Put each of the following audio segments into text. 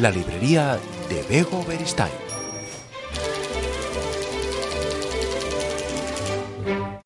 la librería de Bego Beristain.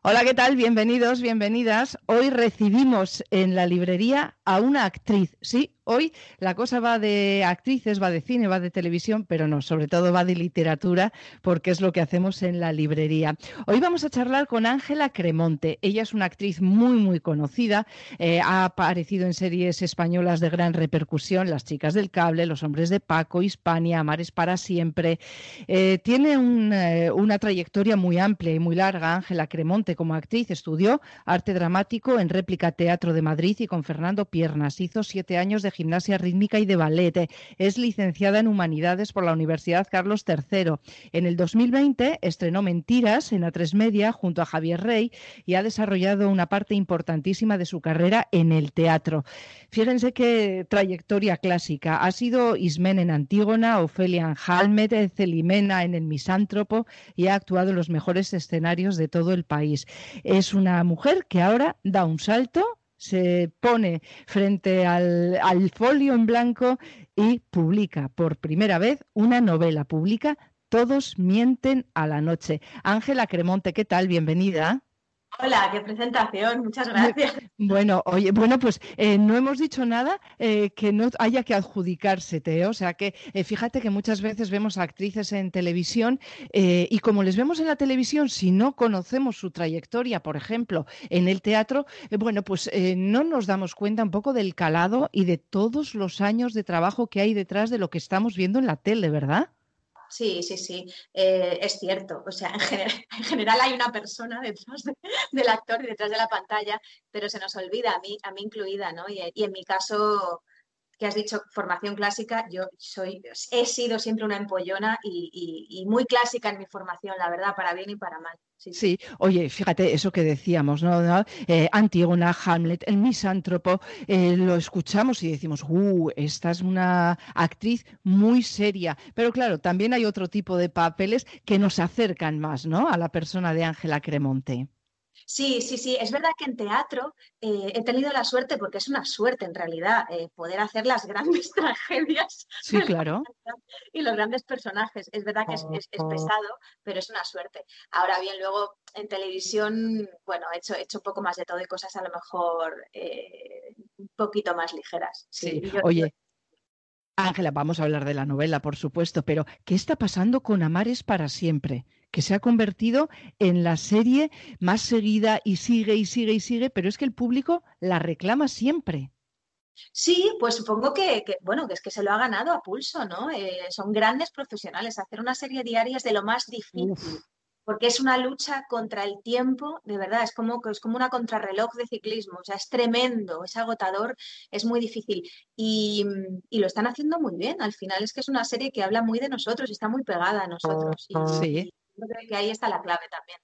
Hola, ¿qué tal? Bienvenidos, bienvenidas. Hoy recibimos en la librería a una actriz, sí, Hoy la cosa va de actrices, va de cine, va de televisión, pero no, sobre todo va de literatura, porque es lo que hacemos en la librería. Hoy vamos a charlar con Ángela Cremonte. Ella es una actriz muy, muy conocida. Eh, ha aparecido en series españolas de gran repercusión, Las chicas del cable, Los hombres de Paco, Hispania, Amares para siempre. Eh, tiene eh, una trayectoria muy amplia y muy larga. Ángela Cremonte como actriz estudió arte dramático en Réplica Teatro de Madrid y con Fernando Piernas. Hizo siete años de gimnasia rítmica y de ballet. Es licenciada en Humanidades por la Universidad Carlos III. En el 2020 estrenó Mentiras en A3 Media junto a Javier Rey y ha desarrollado una parte importantísima de su carrera en el teatro. Fíjense qué trayectoria clásica. Ha sido Ismén en Antígona, Ofelia en Halmet, Celimena en El Misántropo y ha actuado en los mejores escenarios de todo el país. Es una mujer que ahora da un salto se pone frente al, folio en blanco y publica por primera vez una novela, publica Todos mienten a la noche. Ángela Cremonte, ¿qué tal? Bienvenida. Hola, qué presentación, muchas gracias. Bueno, oye, bueno, pues eh, no hemos dicho nada eh, que no haya que adjudicársete, o sea que eh, fíjate que muchas veces vemos a actrices en televisión y como les vemos en la televisión, si no conocemos su trayectoria, por ejemplo, en el teatro, bueno, pues no nos damos cuenta un poco del calado y de todos los años de trabajo que hay detrás de lo que estamos viendo en la tele, ¿verdad? Sí, sí, sí, eh, es cierto. O sea, en general, hay una persona detrás del actor y detrás de la pantalla, pero se nos olvida, a mí, a mí incluida, ¿no? Y en mi caso, que has dicho formación clásica, yo soy, he sido siempre una empollona y, muy clásica en mi formación, la verdad, para bien y para mal. Sí, oye, fíjate eso que decíamos, ¿no? Eh, Antígona, Hamlet, el misántropo, eh, lo escuchamos y decimos, uh, esta es una actriz muy seria. Pero claro, también hay otro tipo de papeles que nos acercan más, ¿no? A la persona de Ángela Cremonte. Sí, sí, sí. Es verdad que en teatro eh, he tenido la suerte, porque es una suerte en realidad, eh, poder hacer las grandes tragedias. Sí, claro. Y los grandes personajes. Es verdad que es, pesado, pero es una suerte. Ahora bien, luego en televisión, bueno, he hecho, he hecho un poco más de todo y cosas a lo mejor eh, un poquito más ligeras. Sí, oye. Ángela, vamos a hablar de la novela, por supuesto, pero ¿qué está pasando con Amares para siempre? Que se ha convertido en la serie más seguida y sigue y sigue y sigue, pero es que el público la reclama siempre. Sí, pues supongo que, bueno, que es que se lo ha ganado a pulso, ¿no? Eh, son grandes profesionales. Hacer una serie diaria es de lo más difícil. Porque es una lucha contra el tiempo, de verdad, es como, es como una contrarreloj de ciclismo, o sea, es tremendo, es agotador, es muy difícil. Y, y, lo están haciendo muy bien. Al final es que es una serie que habla muy de nosotros y está muy pegada a nosotros. sí. Creo que ahí está la clave también.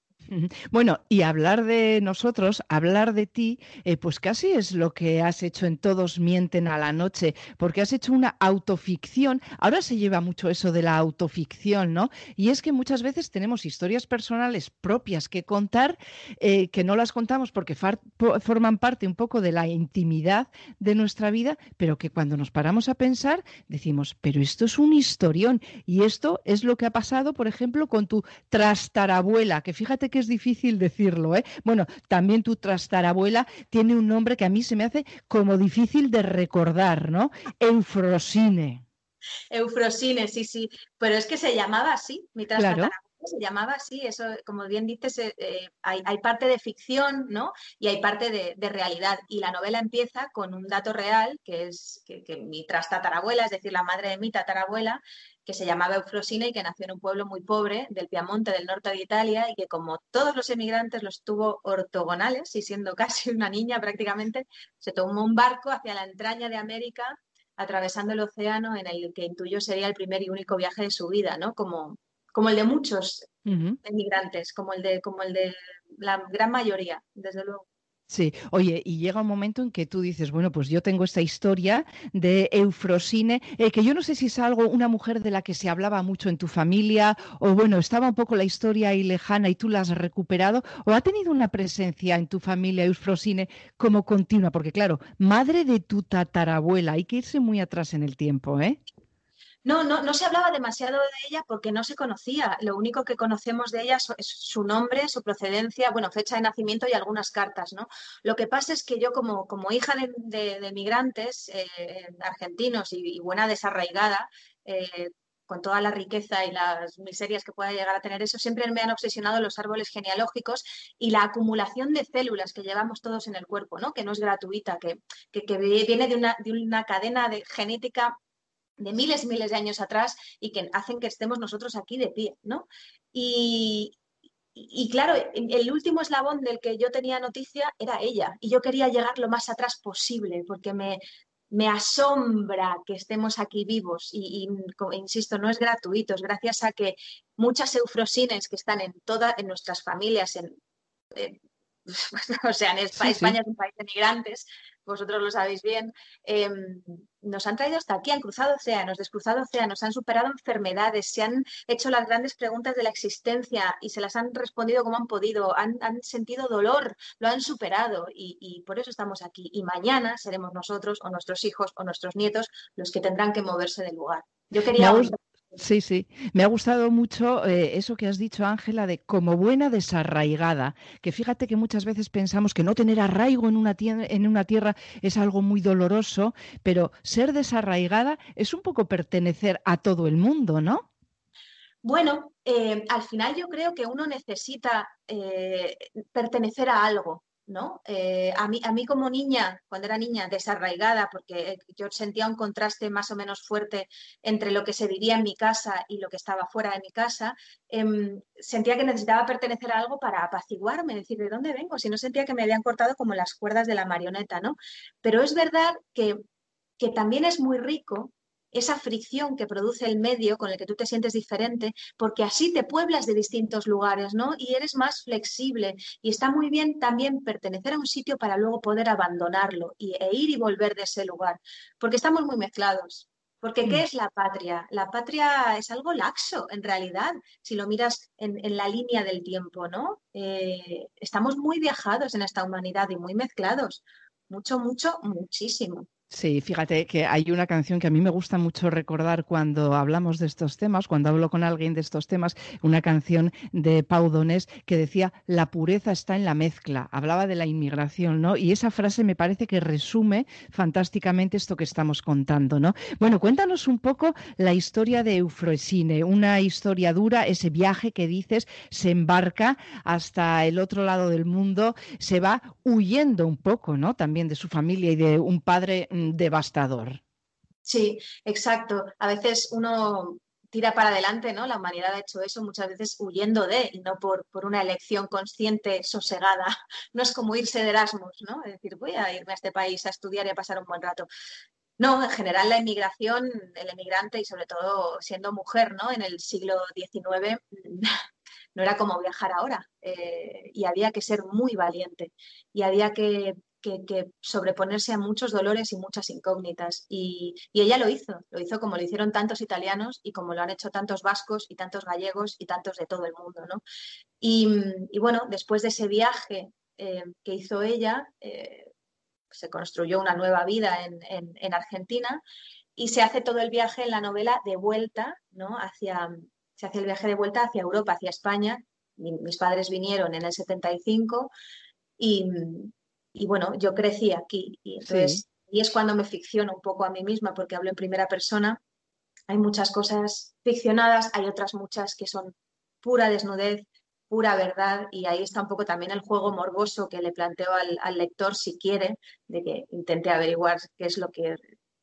Bueno, y hablar de nosotros, hablar de ti, eh, pues casi es lo que has hecho en Todos mienten a la noche, porque has hecho una autoficción. Ahora se lleva mucho eso de la autoficción, ¿no? Y es que muchas veces tenemos historias personales propias que contar, eh, que no las contamos porque forman parte un poco de la intimidad de nuestra vida, pero que cuando nos paramos a pensar decimos, pero esto es un historión. Y esto es lo que ha pasado, por ejemplo, con tu trastarabuela, que fíjate que es difícil decirlo, ¿eh? Bueno, también tu trastarabuela tiene un nombre que a mí se me hace como difícil de recordar, ¿no? Eufrosine. Eufrosine, sí, sí, pero es que se llamaba así, mi trastarabuela. se llamaba así, eso, como bien dices, eh, eh, hay, parte de ficción, ¿no? Y hay parte de, realidad. Y la novela empieza con un dato real, que es que, que mi trastatarabuela, es decir, la madre de mi tatarabuela, que se llamaba Eufrosina y que nació en un pueblo muy pobre del Piamonte, del norte de Italia, y que como todos los emigrantes los tuvo ortogonales, y siendo casi una niña prácticamente, se tomó un barco hacia la entraña de América, atravesando el océano en el que intuyó sería el primer y único viaje de su vida, ¿no? Como, como el de muchos emigrantes, como el de, como el de la gran mayoría, desde luego. Sí, oye, y llega un momento en que tú dices, bueno, pues yo tengo esta historia de Eufrosine, eh, que yo no sé si es algo, una mujer de la que se hablaba mucho en tu familia, o bueno, estaba un poco la historia ahí lejana y tú la has recuperado, o ha tenido una presencia en tu familia Eufrosine como continua, porque claro, madre de tu tatarabuela, hay que irse muy atrás en el tiempo, ¿eh? No, no, no se hablaba demasiado de ella porque no se conocía. Lo único que conocemos de ella es su nombre, su procedencia, bueno, fecha de nacimiento y algunas cartas, ¿no? Lo que pasa es que yo como, como hija de, migrantes eh, argentinos y, buena desarraigada, eh, con toda la riqueza y las miserias que pueda llegar a tener eso, siempre me han obsesionado los árboles genealógicos y la acumulación de células que llevamos todos en el cuerpo, ¿no? que no es gratuita, que, que, viene de una, de una cadena de genética de miles y miles de años atrás y que hacen que estemos nosotros aquí de pie, ¿no? Y, y claro, el último eslabón del que yo tenía noticia era ella y yo quería llegar lo más atrás posible porque me, me asombra que estemos aquí vivos y, insisto, no es gratuito, es gracias a que muchas eufrosines que están en todas en nuestras familias, en, o sea, en España, es un país de migrantes, vosotros lo sabéis bien, em, nos han traído hasta aquí, han cruzado océanos, descruzado océanos, han superado enfermedades, se han hecho las grandes preguntas de la existencia y se las han respondido como han podido, han, sentido dolor, lo han superado y, por eso estamos aquí. Y mañana seremos nosotros o nuestros hijos o nuestros nietos los que tendrán que moverse del lugar. Yo quería... Sí, sí. Me ha gustado mucho eh, eso que has dicho, Ángela, de como buena desarraigada. Que fíjate que muchas veces pensamos que no tener arraigo en una, en una tierra es algo muy doloroso, pero ser desarraigada es un poco pertenecer a todo el mundo, ¿no? Bueno, eh, al final yo creo que uno necesita eh, pertenecer a algo. ¿No? Eh, a, mí, a mí como niña, cuando era niña, desarraigada, porque yo sentía un contraste más o menos fuerte entre lo que se vivía en mi casa y lo que estaba fuera de mi casa, em, sentía que necesitaba pertenecer a algo para apaciguarme, decir, ¿de dónde vengo? Si no sentía que me habían cortado como las cuerdas de la marioneta, ¿no? Pero es verdad que, que también es muy rico esa fricción que produce el medio con el que tú te sientes diferente, porque así te pueblas de distintos lugares, ¿no? Y eres más flexible. Y está muy bien también pertenecer a un sitio para luego poder abandonarlo y, e ir y volver de ese lugar, porque estamos muy mezclados. Porque ¿qué mm. es la patria? La patria es algo laxo, en realidad, si lo miras en, la línea del tiempo, ¿no? Eh, estamos muy viajados en esta humanidad y muy mezclados. Mucho, mucho, muchísimo. Sí, fíjate que hay una canción que a mí me gusta mucho recordar cuando hablamos de estos temas, cuando hablo con alguien de estos temas, una canción de Pau Donés que decía, la pureza está en la mezcla, hablaba de la inmigración, ¿no? Y esa frase me parece que resume fantásticamente esto que estamos contando, ¿no? Bueno, cuéntanos un poco la historia de Eufrosine, una historia dura, ese viaje que dices, se embarca hasta el otro lado del mundo, se va huyendo un poco, ¿no? También de su familia y de un padre devastador. Sí, exacto. A veces uno tira para adelante, ¿no? La humanidad ha hecho eso muchas veces huyendo de y no por, por, una elección consciente, sosegada. No es como irse de Erasmus, ¿no? Es decir, voy a irme a este país a estudiar y a pasar un buen rato. No, en general la inmigración, el emigrante y sobre todo siendo mujer, ¿no? En el siglo XIX no era como viajar ahora eh, y había que ser muy valiente y había que que, sobreponerse a muchos dolores y muchas incógnitas. Y, ella lo hizo, lo hizo como lo hicieron tantos italianos y como lo han hecho tantos vascos y tantos gallegos y tantos de todo el mundo. ¿no? Y, bueno, después de ese viaje eh, que hizo ella, eh, se construyó una nueva vida en, Argentina y se hace todo el viaje en la novela de vuelta, ¿no? Hacia, se hace el viaje de vuelta hacia Europa, hacia España. mis padres vinieron en el 75 y, y bueno, yo crecí aquí y entonces y es cuando me ficciono un poco a mí misma porque hablo en primera persona. Hay muchas cosas ficcionadas, hay otras muchas que son pura desnudez, pura verdad y ahí está un poco también el juego morboso que le planteo al, lector si quiere, de que intente averiguar qué es lo que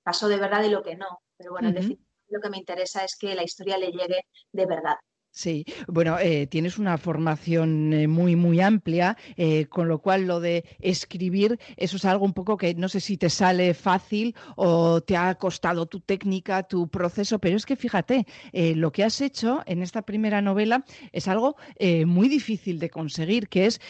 pasó de verdad y lo que no. Pero bueno, en definitiva, lo que me interesa es que la historia le llegue de verdad. Sí, bueno, eh, tienes una formación eh, muy, muy amplia, eh, con lo cual lo de escribir, eso es algo un poco que no sé si te sale fácil o te ha costado tu técnica, tu proceso, pero es que fíjate, lo que has hecho en esta primera novela es algo muy difícil de conseguir, que es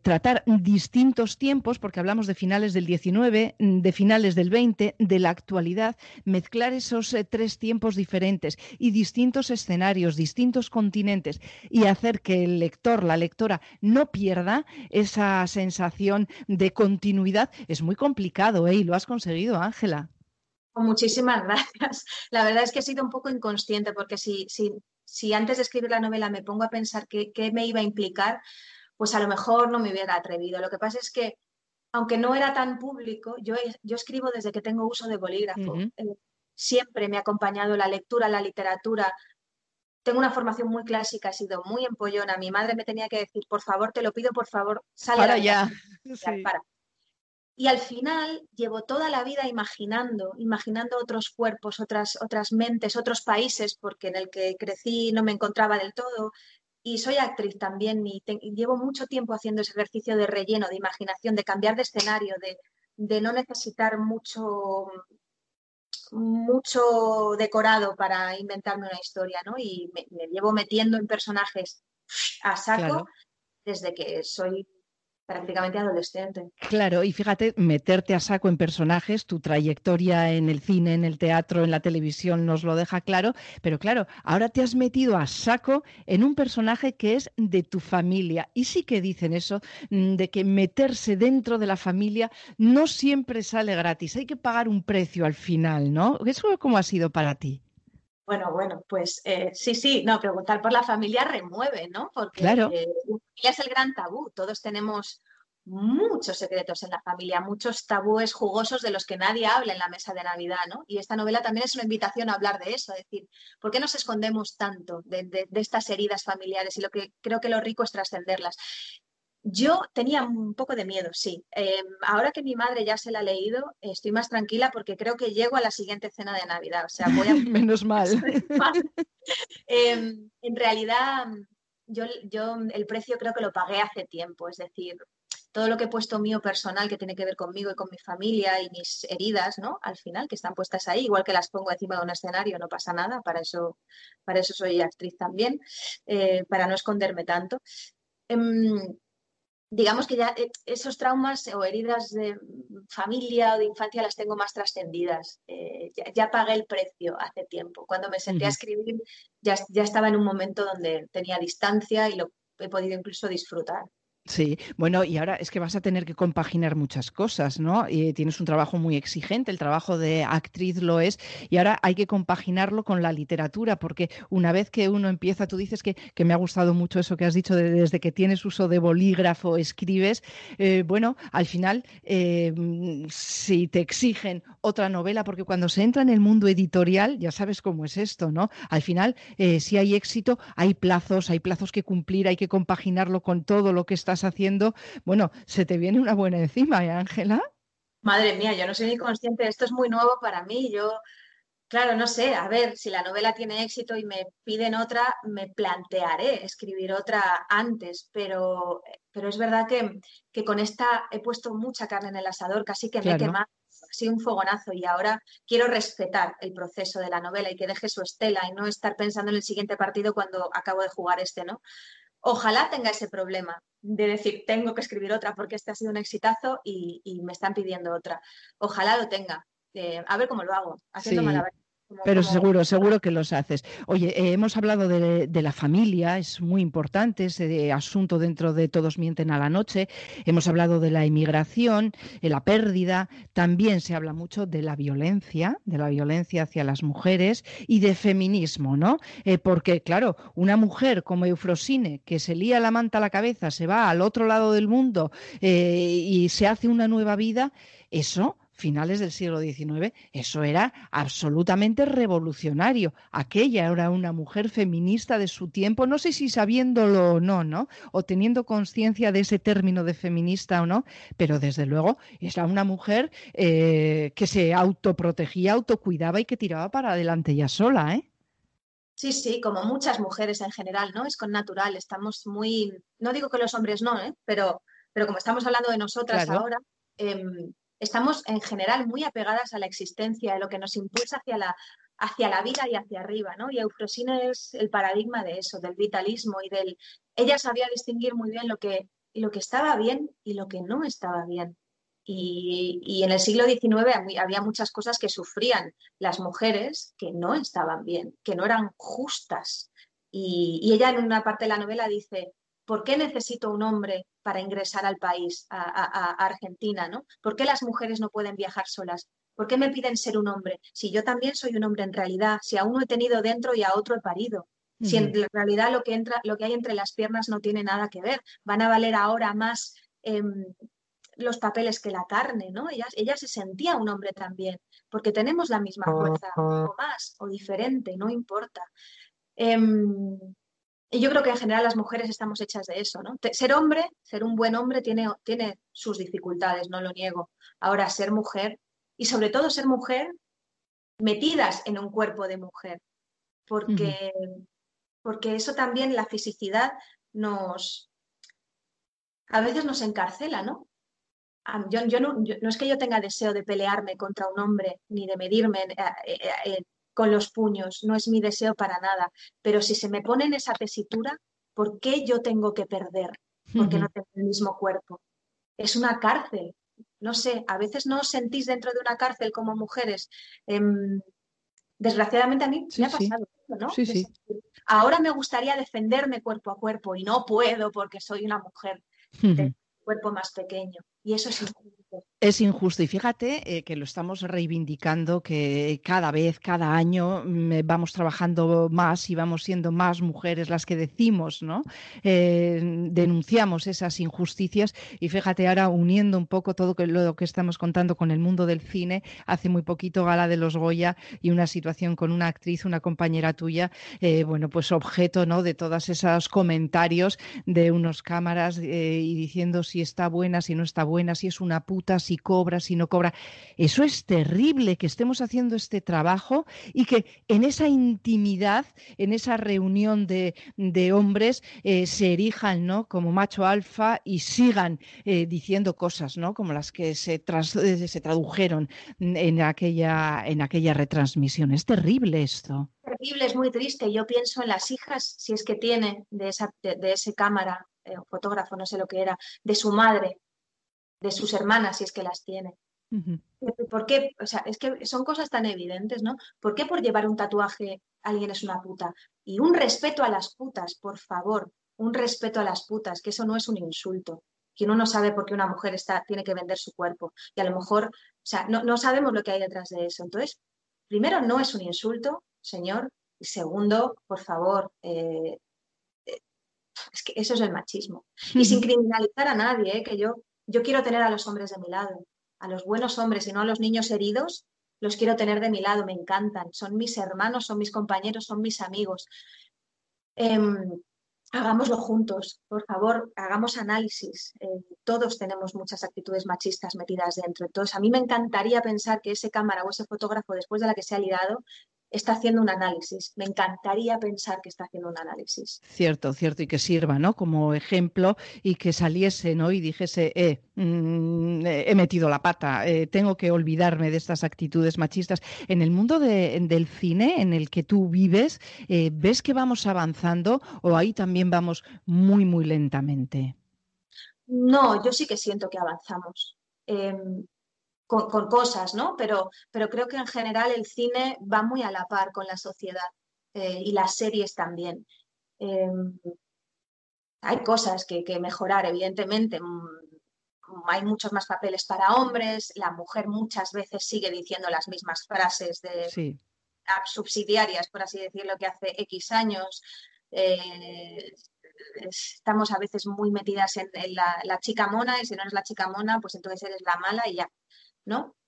tratar distintos tiempos, porque hablamos de finales del 19, de finales del 20, de la actualidad, mezclar esos tres tiempos diferentes y distintos escenarios, distintos contextos y hacer que el lector, la lectora, no pierda esa sensación de continuidad es muy complicado, ¿eh? Y lo has conseguido, Ángela. Muchísimas gracias. La verdad es que he sido un poco inconsciente porque si, si, si antes de escribir la novela me pongo a pensar qué, me iba a implicar, pues a lo mejor no me hubiera atrevido. Lo que pasa es que, aunque no era tan público, yo, yo escribo desde que tengo uso de bolígrafo. Eh, siempre me ha acompañado la lectura, la literatura. Tengo una formación muy clásica, he sido muy empollona. Mi madre me tenía que decir, por favor, te lo pido, por favor, sal para ya. Para. Y al final llevo toda la vida imaginando, imaginando otros cuerpos, otras, otras mentes, otros países, porque en el que crecí no me encontraba del todo. Y soy actriz también y, llevo mucho tiempo haciendo ese ejercicio de relleno, de imaginación, de cambiar de escenario, de, no necesitar mucho, mucho decorado para inventarme una historia, ¿no? Y me, llevo metiendo en personajes a saco desde que soy prácticamente adolescente. Claro, y fíjate, meterte a saco en personajes, tu trayectoria en el cine, en el teatro, en la televisión nos lo deja claro, pero claro, ahora te has metido a saco en un personaje que es de tu familia. Y sí que dicen eso, mm, de que meterse dentro de la familia no siempre sale gratis, hay que pagar un precio al final, ¿no? ¿Eso cómo ha sido para ti? Bueno, bueno, pues eh, sí, sí, no, preguntar por la familia remueve, ¿no? Porque claro. Eh, es el gran tabú. Todos tenemos muchos secretos en la familia, muchos tabúes jugosos de los que nadie habla en la mesa de Navidad, ¿no? Y esta novela también es una invitación a hablar de eso, es decir, ¿por qué nos escondemos tanto de estas heridas familiares? Y lo que creo que lo rico es trascenderlas. Yo tenía un poco de miedo, sí. Em, ahora que mi madre ya se la ha leído, estoy más tranquila porque creo que llego a la siguiente cena de Navidad. O sea, voy a... Menos mal. Em, en realidad, yo, yo el precio creo que lo pagué hace tiempo. Es decir, todo lo que he puesto mío personal que tiene que ver conmigo y con mi familia y mis heridas, ¿no? Al final, que están puestas ahí, igual que las pongo encima de un escenario, no pasa nada, para eso, para eso soy actriz también, eh, para no esconderme tanto. Em, digamos que ya eh, esos traumas o heridas de familia o de infancia las tengo más trascendidas. Eh, ya, pagué el precio hace tiempo. Cuando me senté a escribir ya, ya estaba en un momento donde tenía distancia y lo he podido incluso disfrutar. Sí, bueno, y ahora es que vas a tener que compaginar muchas cosas, ¿no? Tienes un trabajo muy exigente, el trabajo de actriz lo es, y ahora hay que compaginarlo con la literatura, porque una vez que uno empieza, tú dices que, me ha gustado mucho eso que has dicho, desde que tienes uso de bolígrafo, escribes, eh, bueno, al final, eh, si te exigen otra novela, porque cuando se entra en el mundo editorial, ya sabes cómo es esto, ¿no? Al final, eh, si hay éxito, hay plazos, hay plazos que cumplir, hay que compaginarlo con todo lo que está haciendo, bueno, se te viene una buena encima, ¿eh, Ángela? Madre mía, yo no soy ni consciente, esto es muy nuevo para mí, yo, claro, no sé, a ver, si la novela tiene éxito y me piden otra, me plantearé escribir otra antes, pero, pero es verdad que, que con esta he puesto mucha carne en el asador, casi que me he quemado así un fogonazo y ahora quiero respetar el proceso de la novela y que deje su estela y no estar pensando en el siguiente partido cuando acabo de jugar este, ¿no? Ojalá tenga ese problema de decir, tengo que escribir otra porque este ha sido un exitazo y, me están pidiendo otra. Ojalá lo tenga. Eh, a ver cómo lo hago, haciendo pero seguro, seguro que los haces. Oye, eh, hemos hablado de, la familia, es muy importante ese asunto dentro de Todos mienten a la noche. Hemos hablado de la inmigración, de la pérdida. También se habla mucho de la violencia, de la violencia hacia las mujeres y de feminismo, ¿no? Eh, porque, claro, una mujer como Eufrosine, que se lía la manta a la cabeza, se va al otro lado del mundo eh, y se hace una nueva vida, eso finales del siglo XIX, eso era absolutamente revolucionario. Aquella era una mujer feminista de su tiempo, no sé si sabiéndolo o no, ¿no? O teniendo conciencia de ese término de feminista o no, pero desde luego era una mujer eh, que se autoprotegía, autocuidaba y que tiraba para adelante ya sola, ¿eh? Sí, sí, como muchas mujeres en general, ¿no? Es con natural, estamos muy, no digo que los hombres no, ¿eh? pero, pero como estamos hablando de nosotras ahora, em, estamos en general muy apegadas a la existencia, a lo que nos impulsa hacia la, hacia la vida y hacia arriba, ¿no? Y Eufrosina es el paradigma de eso, del vitalismo y del... Ella sabía distinguir muy bien lo que, lo que estaba bien y lo que no estaba bien. Y, en el siglo XIX había muchas cosas que sufrían las mujeres que no estaban bien, que no eran justas. Y, y ella en una parte de la novela dice, ¿por qué necesito un hombre para ingresar al país, a, Argentina? ¿no? ¿Por qué las mujeres no pueden viajar solas? ¿Por qué me piden ser un hombre? Si yo también soy un hombre en realidad, si a uno he tenido dentro y a otro he parido. Si en realidad lo que, entra, lo que hay entre las piernas no tiene nada que ver, van a valer ahora más em, los papeles que la carne, ¿no? Ella, ella se sentía un hombre también, porque tenemos la misma fuerza, o más, o diferente, no importa. Em, y yo creo que en general las mujeres estamos hechas de eso, ¿no? Ser hombre, ser un buen hombre tiene, tiene sus dificultades, no lo niego. Ahora, ser mujer, y sobre todo ser mujer metidas en un cuerpo de mujer, porque, porque eso también, la fisicidad, nos, a veces nos encarcela, ¿no? Yo, no, no, es que yo tenga deseo de pelearme contra un hombre ni de medirme eh, eh, eh, con los puños, no es mi deseo para nada, pero si se me pone en esa tesitura, ¿por qué yo tengo que perder? Porque no tengo el mismo cuerpo. Es una cárcel. No sé, a veces no os sentís dentro de una cárcel como mujeres. Em, desgraciadamente a mí me ha pasado, ¿no? Ahora me gustaría defenderme cuerpo a cuerpo y no puedo porque soy una mujer de cuerpo más pequeño. Y eso es. Es injusto. Y fíjate eh, que lo estamos reivindicando, que cada vez, cada año mm, vamos trabajando más y vamos siendo más mujeres las que decimos, ¿no? Eh, denunciamos esas injusticias. Y fíjate ahora uniendo un poco todo lo que estamos contando con el mundo del cine, hace muy poquito Gala de los Goya y una situación con una actriz, una compañera tuya, eh, bueno, pues objeto, ¿no? De todos esos comentarios de unos cámaras y diciendo si está buena, si no está buena, si es una puta, si cobra, si no cobra. Eso es terrible que estemos haciendo este trabajo y que en esa intimidad, en esa reunión de, hombres, eh, se erijan ¿no? como macho alfa y sigan eh, diciendo cosas ¿no? como las que se, eh, se tradujeron en aquella, en aquella retransmisión. Es terrible esto terrible, es muy triste. Yo pienso en las hijas, si es que tiene de, esa, de, ese cámara, fotógrafo, no sé lo que era, de su madre, de sus hermanas, si es que las tiene. ¿Por qué? O sea, es que son cosas tan evidentes, ¿no? ¿Por qué por llevar un tatuaje alguien es una puta? Y un respeto a las putas, por favor, un respeto a las putas, que eso no es un insulto. Que uno no sabe por qué una mujer está, tiene que vender su cuerpo. Y a lo mejor, o sea, no, sabemos lo que hay detrás de eso. Entonces, primero, no es un insulto, señor. Y segundo, por favor, eh, eh, es que eso es el machismo. Y sin criminalizar a nadie, ¿eh? que yo yo quiero tener a los hombres de mi lado, a los buenos hombres y no a los niños heridos, los quiero tener de mi lado, me encantan, son mis hermanos, son mis compañeros, son mis amigos. Em, hagámoslo juntos, por favor, hagamos análisis. Eh, todos tenemos muchas actitudes machistas metidas dentro. Entonces, a mí me encantaría pensar que ese cámara o ese fotógrafo, después de la que se ha ligado, está haciendo un análisis. Me encantaría pensar que está haciendo un análisis. Cierto, cierto, y que sirva, ¿no? Como ejemplo y que saliese, ¿no? Y dijese, eh, mm, he metido la pata, eh, tengo que olvidarme de estas actitudes machistas. En el mundo del cine en el que tú vives, eh, ¿ves que vamos avanzando o ahí también vamos muy, muy lentamente? No, yo sí que siento que avanzamos. Em, con, cosas, ¿no? Pero, pero creo que en general el cine va muy a la par con la sociedad eh, y las series también. Em, hay cosas que, que, mejorar, evidentemente. Mm, hay muchos más papeles para hombres, la mujer muchas veces sigue diciendo las mismas frases de subsidiarias, por así decirlo, que hace X años. Eh, estamos a veces muy metidas en, la, la, chica mona y si no eres la chica mona, pues entonces eres la mala y ya.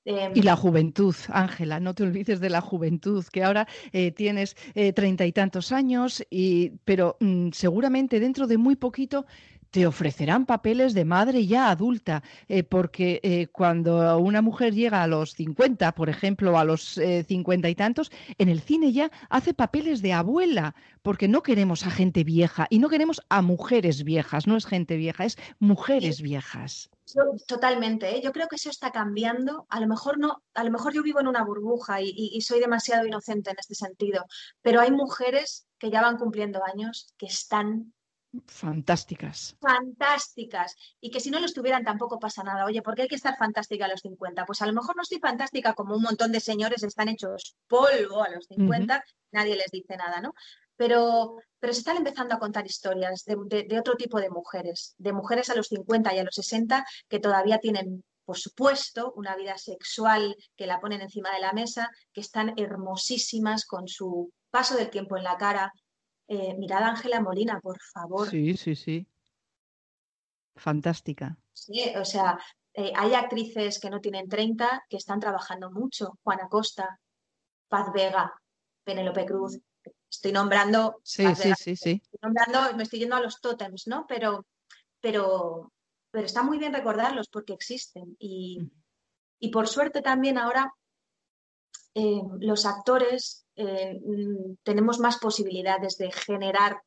Em, y la juventud, Ángela, no te olvides de la juventud, que ahora eh, tienes eh, treinta y tantos años, y, pero mm, seguramente dentro de muy poquito te ofrecerán papeles de madre ya adulta, eh, porque cuando una mujer llega a los 50, por ejemplo, a los cincuenta y tantos, en el cine ya hace papeles de abuela, porque no queremos a gente vieja y no queremos a mujeres viejas, no es gente vieja, es mujeres viejas. Totalmente, ¿eh? yo creo que eso está cambiando. A lo mejor no, a lo mejor yo vivo en una burbuja y, soy demasiado inocente en este sentido, pero hay mujeres que ya van cumpliendo años que están fantásticas. Fantásticas. Y que si no lo estuvieran tampoco pasa nada. Oye, ¿por qué hay que estar fantástica a los 50? Pues a lo mejor no estoy fantástica como un montón de señores están hechos polvo a los 50, nadie les dice nada, ¿no? pero, pero se están empezando a contar historias de, otro tipo de mujeres, de mujeres a los 50 y a los 60 que todavía tienen por supuesto, una vida sexual que la ponen encima de la mesa, que están hermosísimas con su paso del tiempo en la cara. Eh, mirad a Ángela Molina, por favor. Sí, sí, sí. Fantástica. Sí, o sea, eh, hay actrices que no tienen 30 que están trabajando mucho. Juana Costa, Paz Vega, Penélope Cruz. Estoy nombrando. Sí, sí, sí, sí. nombrando, me estoy yendo a los tótems, ¿no? Pero, pero, pero está muy bien recordarlos porque existen. Y, por suerte también ahora eh, los actores eh, mm, tenemos más posibilidades de generar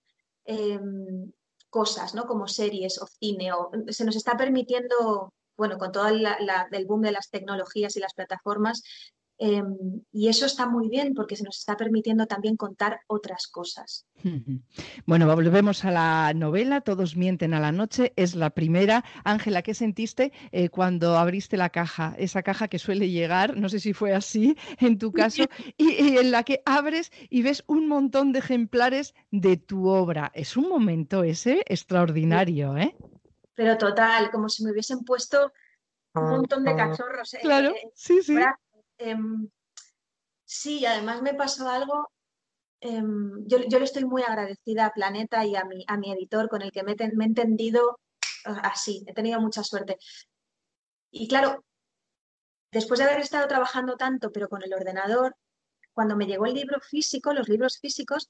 em, cosas, ¿no? Como series o cine. O, se nos está permitiendo, bueno, con todo el boom de las tecnologías y las plataformas, Em, y eso está muy bien porque se nos está permitiendo también contar otras cosas. Bueno, volvemos a la novela, Todos mienten a la noche, es la primera. Ángela, ¿qué sentiste eh, cuando abriste la caja? Esa caja que suele llegar, no sé si fue así en tu caso, y, en la que abres y ves un montón de ejemplares de tu obra. Es un momento ese extraordinario, ¿eh? Pero total, como si me hubiesen puesto un montón de cachorros. ¿eh? Claro, sí, sí. Em, sí, además me pasó algo. Em, yo, le estoy muy agradecida a Planeta y a mi, a mi editor con el que me, he entendido así, he tenido mucha suerte. Y claro, después de haber estado trabajando tanto, pero con el ordenador, cuando me llegó el libro físico, los libros físicos,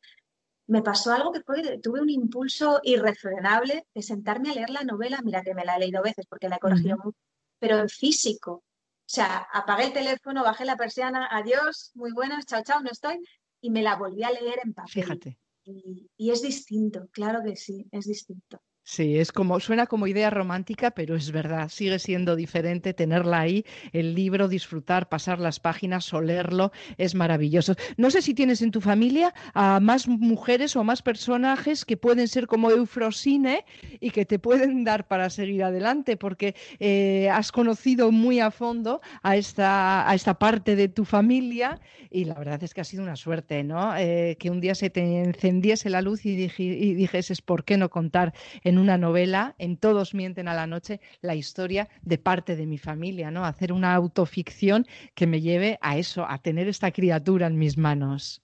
me pasó algo que fue, tuve un impulso irrefrenable de sentarme a leer la novela, mira que me la he leído veces porque la he corregido mucho, pero en físico. O sea, apagué el teléfono, bajé la persiana, adiós, muy buenas, chao, chao, no estoy, y me la volví a leer en papel. Fíjate. y es distinto, claro que sí, es distinto. Sí, es como, suena como idea romántica, pero es verdad, sigue siendo diferente tenerla ahí, el libro, disfrutar, pasar las páginas, olerlo, es maravilloso. No sé si tienes en tu familia a más mujeres o más personajes que pueden ser como Eufrosine y que te pueden dar para seguir adelante, porque eh, has conocido muy a fondo a esta, a esta parte de tu familia y la verdad es que ha sido una suerte, ¿no? Eh, que un día se te encendiese la luz y, dije, y dijeses, ¿por qué no contar en una novela, en Todos mienten a la noche, la historia de parte de mi familia, ¿no? Hacer una autoficción que me lleve a eso, a tener esta criatura en mis manos.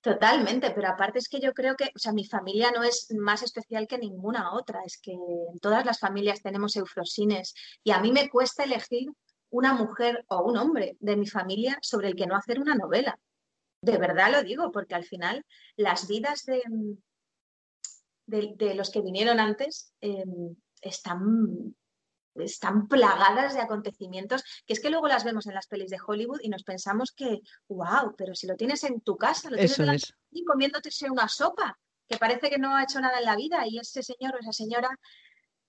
Totalmente, pero aparte es que yo creo que, o sea, mi familia no es más especial que ninguna otra, es que en todas las familias tenemos eufrosines y a mí me cuesta elegir una mujer o un hombre de mi familia sobre el que no hacer una novela. De verdad lo digo, porque al final las vidas de, de, los que vinieron antes em, están, están plagadas de acontecimientos que es que luego las vemos en las pelis de Hollywood y nos pensamos que, wow, pero si lo tienes en tu casa, lo tienes en y comiéndote una sopa, que parece que no ha hecho nada en la vida y ese señor o esa señora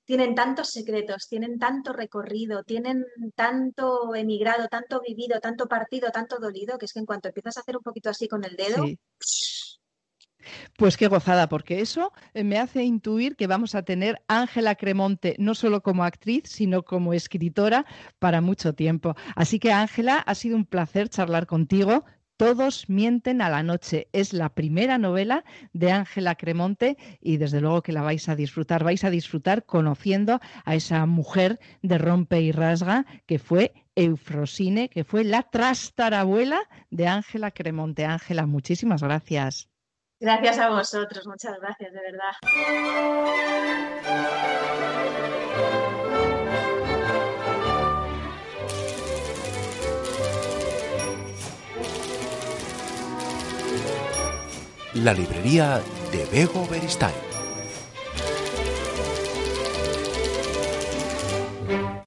tienen tantos secretos, tienen tanto recorrido, tienen tanto emigrado, tanto vivido, tanto partido, tanto dolido, que es que en cuanto empiezas a hacer un poquito así con el dedo, pues qué gozada, porque eso eh, me hace intuir que vamos a tener Ángela Cremonte no solo como actriz, sino como escritora para mucho tiempo. Así que Ángela, ha sido un placer charlar contigo. Todos mienten a la noche. Es la primera novela de Ángela Cremonte y desde luego que la vais a disfrutar. Vais a disfrutar conociendo a esa mujer de rompe y rasga que fue Eufrosine, que fue la trastarabuela de Ángela Cremonte. Ángela, muchísimas gracias. Gracias a vosotros, muchas gracias, de verdad. La librería de Bego Beristain.